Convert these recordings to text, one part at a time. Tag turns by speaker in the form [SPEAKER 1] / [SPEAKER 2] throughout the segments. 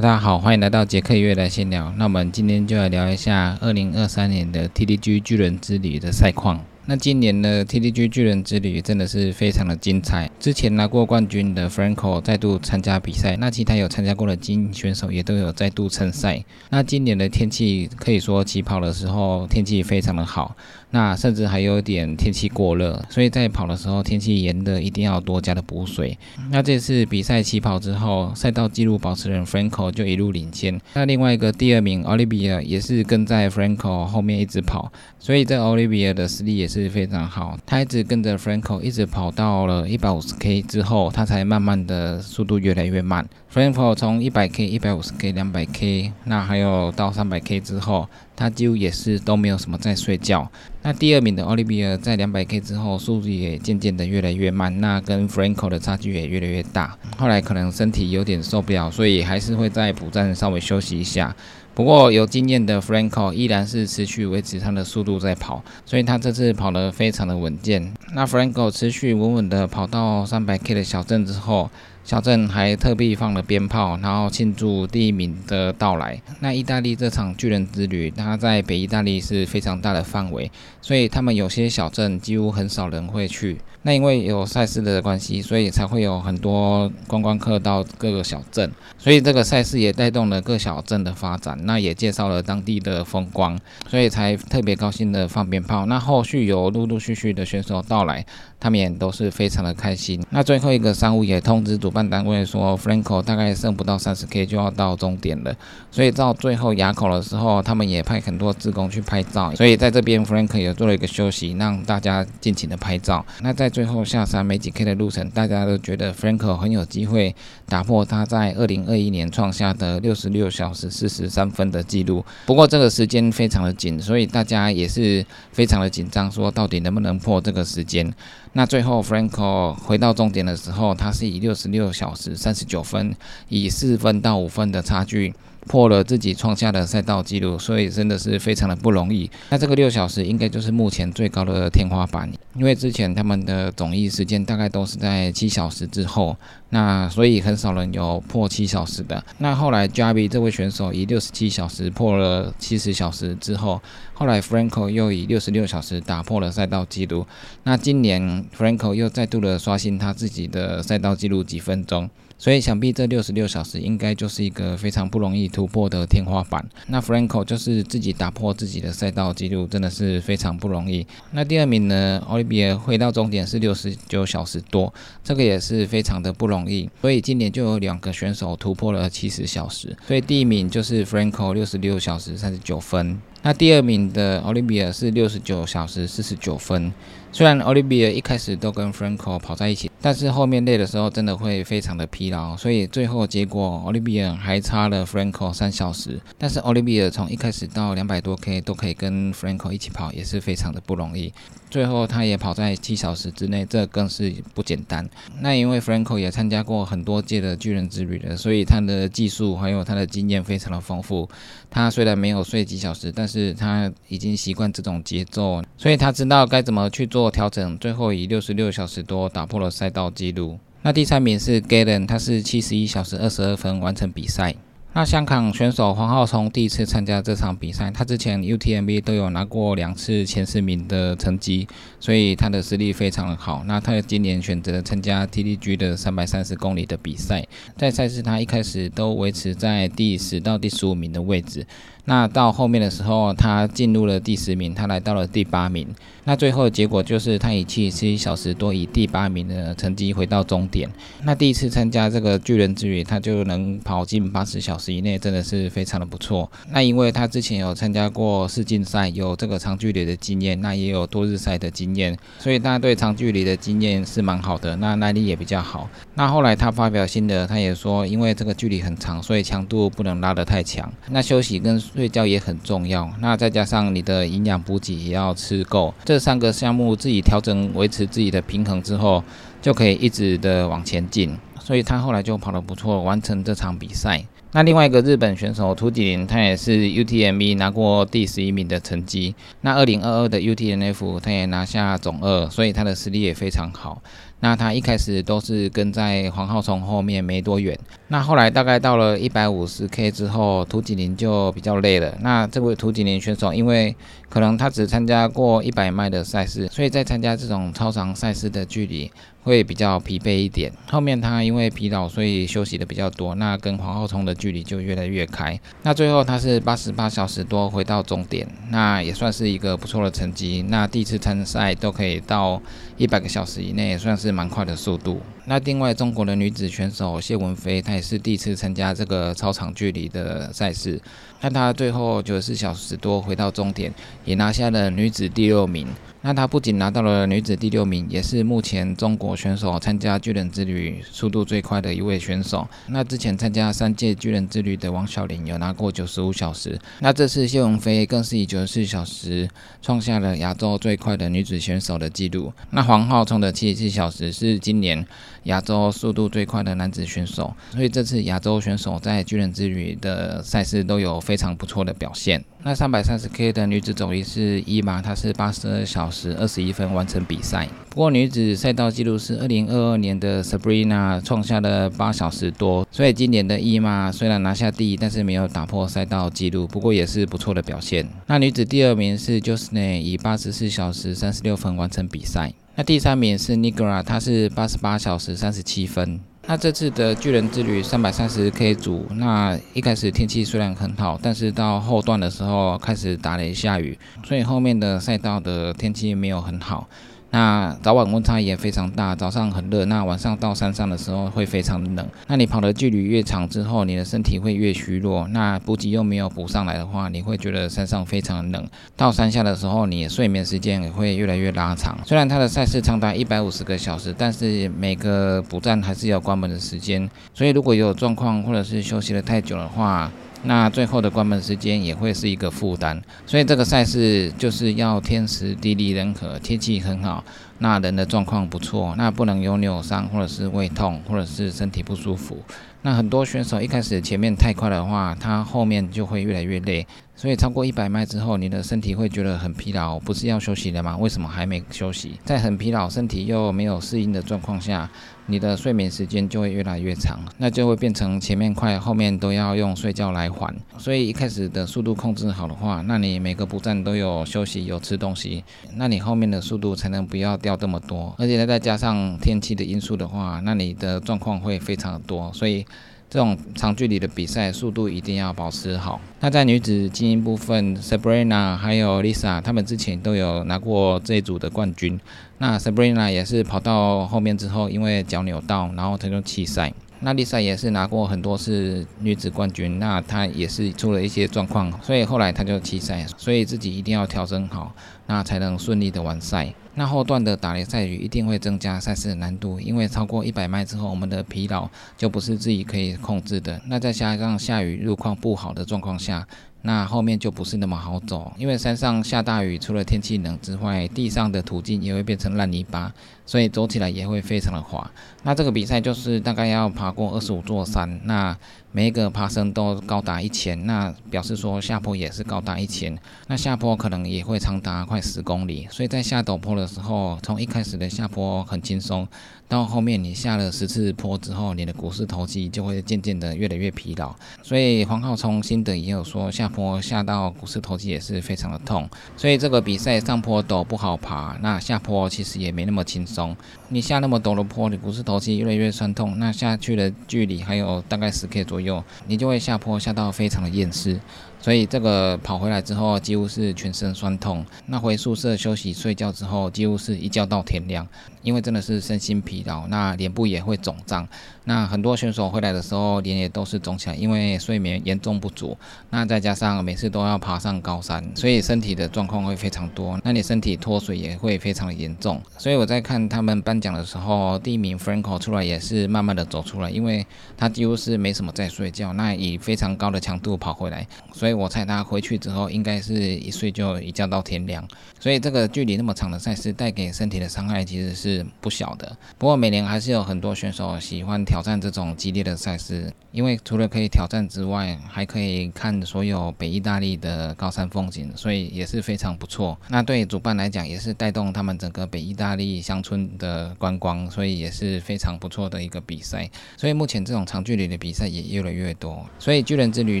[SPEAKER 1] 大家好，欢迎来到杰克乐来闲聊。那我们今天就来聊一下二零二三年的 TDG 巨人之旅的赛况。那今年的 TDG 巨人之旅真的是非常的精彩。之前拿过冠军的 Franco 再度参加比赛，那其他有参加过的精英选手也都有再度参赛。那今年的天气可以说起跑的时候天气非常的好，那甚至还有点天气过热，所以在跑的时候天气炎热一定要多加的补水。那这次比赛起跑之后，赛道纪录保持人 Franco 就一路领先。那另外一个第二名 Olivia 也是跟在 Franco 后面一直跑，所以这 Olivia 的实力也是。非常好，他一直跟着 Franco 一直跑到了一百五十 K 之后，他才慢慢的速度越来越慢。Franco 从一百 K、一百五十 K、两百 K，那还有到三百 K 之后，他几乎也是都没有什么在睡觉。那第二名的 Olivia 在两百 K 之后，速度也渐渐的越来越慢，那跟 Franco 的差距也越来越大。后来可能身体有点受不了，所以还是会在补站稍微休息一下。不过有经验的 Franco 依然是持续维持他的速度在跑，所以他这次跑得非常的稳健。那 Franco 持续稳稳的跑到三百 K 的小镇之后。小镇还特地放了鞭炮，然后庆祝第一名的到来。那意大利这场巨人之旅，它在北意大利是非常大的范围，所以他们有些小镇几乎很少人会去。那因为有赛事的关系，所以才会有很多观光客到各个小镇。所以这个赛事也带动了各小镇的发展，那也介绍了当地的风光，所以才特别高兴的放鞭炮。那后续有陆陆续续的选手到来，他们也都是非常的开心。那最后一个商务也通知主。办单位说，Franco 大概剩不到三十 K 就要到终点了，所以到最后垭口的时候，他们也派很多职工去拍照。所以在这边，Franco 也做了一个休息，让大家尽情的拍照。那在最后下山没几 K 的路程，大家都觉得 Franco 很有机会打破他在二零二一年创下的六十六小时四十三分的记录。不过这个时间非常的紧，所以大家也是非常的紧张，说到底能不能破这个时间？那最后，Franco 回到终点的时候，他是以六十六小时三十九分，以四分到五分的差距。破了自己创下的赛道记录，所以真的是非常的不容易。那这个六小时应该就是目前最高的天花板，因为之前他们的总役时间大概都是在七小时之后，那所以很少人有破七小时的。那后来 Javi 这位选手以六十七小时破了七十小时之后，后来 Franco 又以六十六小时打破了赛道记录。那今年 Franco 又再度的刷新他自己的赛道记录几分钟。所以想必这六十六小时应该就是一个非常不容易突破的天花板。那 Franco 就是自己打破自己的赛道记录，真的是非常不容易。那第二名呢，Olivia 回到终点是六十九小时多，这个也是非常的不容易。所以今年就有两个选手突破了七十小时，所以第一名就是 Franco 六十六小时三十九分。那第二名的 Olivia 是六十九小时四十九分。虽然 Olivia 一开始都跟 Franco 跑在一起，但是后面累的时候真的会非常的疲劳，所以最后结果 Olivia 还差了 Franco 三小时。但是 Olivia 从一开始到两百多 K 都可以跟 Franco 一起跑，也是非常的不容易。最后他也跑在七小时之内，这更是不简单。那因为 Franco 也参加过很多届的巨人之旅了，所以他的技术还有他的经验非常的丰富。他虽然没有睡几小时，但是他已经习惯这种节奏，所以他知道该怎么去做做调整。最后以六十六小时多打破了赛道纪录。那第三名是 Galen，他是七十一小时二十二分完成比赛。那香港选手黄浩聪第一次参加这场比赛，他之前 UTMB 都有拿过两次前十名的成绩，所以他的实力非常的好。那他今年选择参加 TDG 的三百三十公里的比赛，在赛事他一开始都维持在第十到第十五名的位置。那到后面的时候，他进入了第十名，他来到了第八名。那最后的结果就是他以七十一小时多以第八名的成绩回到终点。那第一次参加这个巨人之旅，他就能跑进八十小时以内，真的是非常的不错。那因为他之前有参加过世锦赛，有这个长距离的经验，那也有多日赛的经验，所以他对长距离的经验是蛮好的，那耐力也比较好。那后来他发表心得，他也说，因为这个距离很长，所以强度不能拉得太强。那休息跟睡觉也很重要，那再加上你的营养补给也要吃够，这三个项目自己调整维持自己的平衡之后，就可以一直的往前进。所以他后来就跑得不错，完成这场比赛。那另外一个日本选手涂吉林，他也是 UTMB 拿过第十一名的成绩。那二零二二的 UTNF 他也拿下总二，所以他的实力也非常好。那他一开始都是跟在黄浩聪后面没多远，那后来大概到了一百五十 K 之后，涂景林就比较累了。那这位涂景林选手，因为可能他只参加过一百迈的赛事，所以在参加这种超长赛事的距离。会比较疲惫一点，后面他因为疲劳，所以休息的比较多，那跟黄浩聪的距离就越来越开。那最后他是八十八小时多回到终点，那也算是一个不错的成绩。那第一次参赛都可以到一百个小时以内，也算是蛮快的速度。那另外中国的女子选手谢文飞，她也是第一次参加这个超长距离的赛事，那她最后九十四小时多回到终点，也拿下了女子第六名。那她不仅拿到了女子第六名，也是目前中国选手参加巨人之旅速度最快的一位选手。那之前参加三届巨人之旅的王小玲有拿过九十五小时，那这次谢文飞更是以九十四小时创下了亚洲最快的女子选手的纪录。那黄浩冲的七十七小时是今年亚洲速度最快的男子选手，所以这次亚洲选手在巨人之旅的赛事都有非常不错的表现。那三百三十 K 的女子走力是伊玛，她是八十二小时二十一分完成比赛。不过女子赛道记录是二零二二年的 Sabrina 创下了八小时多，所以今年的伊玛虽然拿下第一，但是没有打破赛道记录，不过也是不错的表现。那女子第二名是 Josne，以八十四小时三十六分完成比赛。那第三名是 Nigra，她是八十八小时三十七分。那这次的巨人之旅三百三十 K 组，那一开始天气虽然很好，但是到后段的时候开始打雷下雨，所以后面的赛道的天气没有很好。那早晚温差也非常大，早上很热，那晚上到山上的时候会非常冷。那你跑的距离越长之后，你的身体会越虚弱。那补给又没有补上来的话，你会觉得山上非常冷。到山下的时候，你的睡眠时间也会越来越拉长。虽然它的赛事长达一百五十个小时，但是每个补站还是要关门的时间。所以如果有状况或者是休息的太久的话，那最后的关门时间也会是一个负担，所以这个赛事就是要天时地利人和，天气很好，那人的状况不错，那不能有扭伤或者是胃痛或者是身体不舒服。那很多选手一开始前面太快的话，他后面就会越来越累。所以超过一百迈之后，你的身体会觉得很疲劳，不是要休息了吗？为什么还没休息？在很疲劳、身体又没有适应的状况下，你的睡眠时间就会越来越长，那就会变成前面快，后面都要用睡觉来缓。所以一开始的速度控制好的话，那你每个步站都有休息、有吃东西，那你后面的速度才能不要掉这么多。而且呢再加上天气的因素的话，那你的状况会非常的多。所以。这种长距离的比赛，速度一定要保持好。那在女子精英部分，Sabrina 还有 Lisa，他们之前都有拿过这一组的冠军。那 Sabrina 也是跑到后面之后，因为脚扭到，然后她就弃赛。那 Lisa 也是拿过很多次女子冠军，那她也是出了一些状况，所以后来她就弃赛。所以自己一定要调整好，那才能顺利的完赛。那后段的打雷赛雨一定会增加赛事的难度，因为超过一百迈之后，我们的疲劳就不是自己可以控制的。那再加上下雨路况不好的状况下，那后面就不是那么好走，因为山上下大雨，除了天气冷之外，地上的途径也会变成烂泥巴，所以走起来也会非常的滑。那这个比赛就是大概要爬过二十五座山，那每一个爬升都高达一千，那表示说下坡也是高达一千，那下坡可能也会长达快十公里，所以在下陡坡的时候，从一开始的下坡很轻松。到后面你下了十次坡之后，你的股四头肌就会渐渐的越来越疲劳。所以黄浩聪心得也有说，下坡下到股四头肌也是非常的痛。所以这个比赛上坡陡不好爬，那下坡其实也没那么轻松。你下那么陡的坡，你股四头肌越来越酸痛，那下去的距离还有大概十 K 左右，你就会下坡下到非常的厌世。所以这个跑回来之后，几乎是全身酸痛。那回宿舍休息睡觉之后，几乎是一觉到天亮，因为真的是身心疲劳，那脸部也会肿胀。那很多选手回来的时候，脸也都是肿起来，因为睡眠严重不足。那再加上每次都要爬上高山，所以身体的状况会非常多。那你身体脱水也会非常的严重。所以我在看他们颁奖的时候，第一名 Franco 出来也是慢慢的走出来，因为他几乎是没什么在睡觉，那以非常高的强度跑回来，所以。我猜他回去之后，应该是一睡就一觉到天亮。所以这个距离那么长的赛事，带给身体的伤害其实是不小的。不过每年还是有很多选手喜欢挑战这种激烈的赛事，因为除了可以挑战之外，还可以看所有有北意大利的高山风景，所以也是非常不错。那对主办来讲，也是带动他们整个北意大利乡村的观光，所以也是非常不错的一个比赛。所以目前这种长距离的比赛也越来越多。所以巨人之旅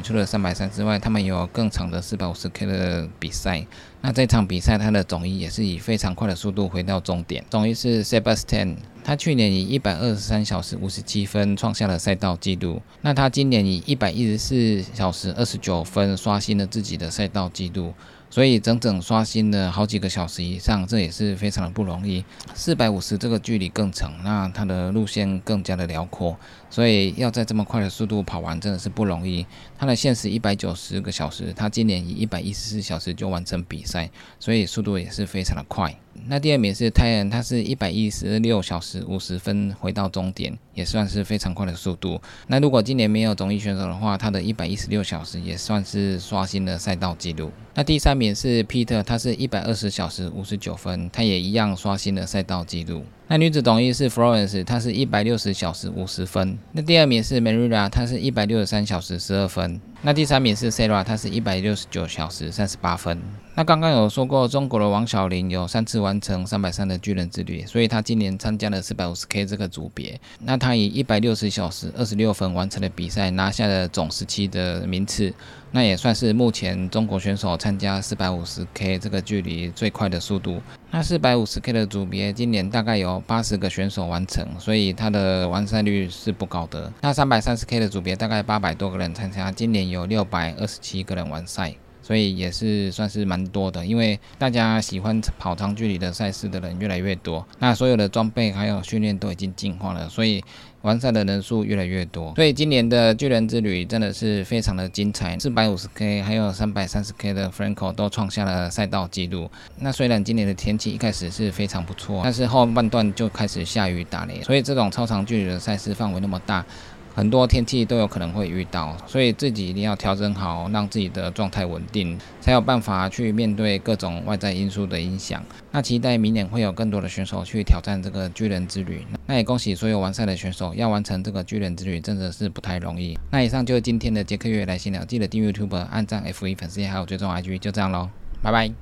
[SPEAKER 1] 除了三百三之外，他们有更长的四百五十 K 的比赛。那这场比赛，他的总一也是以非常快的速度回到终点。总一是 Sebastian，他去年以一百二十三小时五十七分创下了赛道纪录。那他今年以一百一十四小时二十九分刷新了自己的赛道纪录。所以整整刷新了好几个小时以上，这也是非常的不容易。四百五十这个距离更长，那它的路线更加的辽阔，所以要在这么快的速度跑完真的是不容易。它的限时一百九十个小时，它今年以一百一十四小时就完成比赛，所以速度也是非常的快。那第二名是泰恩，他是一百一十六小时五十分回到终点，也算是非常快的速度。那如果今年没有综艺选手的话，他的一百一十六小时也算是刷新了赛道记录。那第三名是 Peter，他是一百二十小时五十九分，他也一样刷新了赛道记录。那女子总一是 Florence，她是一百六十小时五十分。那第二名是 Marilla，她是一百六十三小时十二分。那第三名是 Sarah，她是一百六十九小时三十八分。那刚刚有说过，中国的王小玲有三次完成三百三的巨人之旅，所以她今年参加了四百五十 K 这个组别。那她以一百六十小时二十六分完成了比赛，拿下了总十七的名次。那也算是目前中国选手参加四百五十 K 这个距离最快的速度。那四百五十 K 的组别今年大概有八十个选手完成，所以它的完赛率是不高的。那三百三十 K 的组别大概八百多个人参加，今年有六百二十七个人完赛。所以也是算是蛮多的，因为大家喜欢跑长距离的赛事的人越来越多，那所有的装备还有训练都已经进化了，所以完赛的人数越来越多。所以今年的巨人之旅真的是非常的精彩，四百五十 K 还有三百三十 K 的 Franco 都创下了赛道纪录。那虽然今年的天气一开始是非常不错，但是后半段就开始下雨打雷，所以这种超长距离的赛事范围那么大。很多天气都有可能会遇到，所以自己一定要调整好，让自己的状态稳定，才有办法去面对各种外在因素的影响。那期待明年会有更多的选手去挑战这个巨人之旅。那也恭喜所有完赛的选手，要完成这个巨人之旅真的是不太容易。那以上就是今天的杰克月来信了，记得订阅 YouTube、按赞 F1 粉丝还有追踪 IG，就这样喽，拜拜。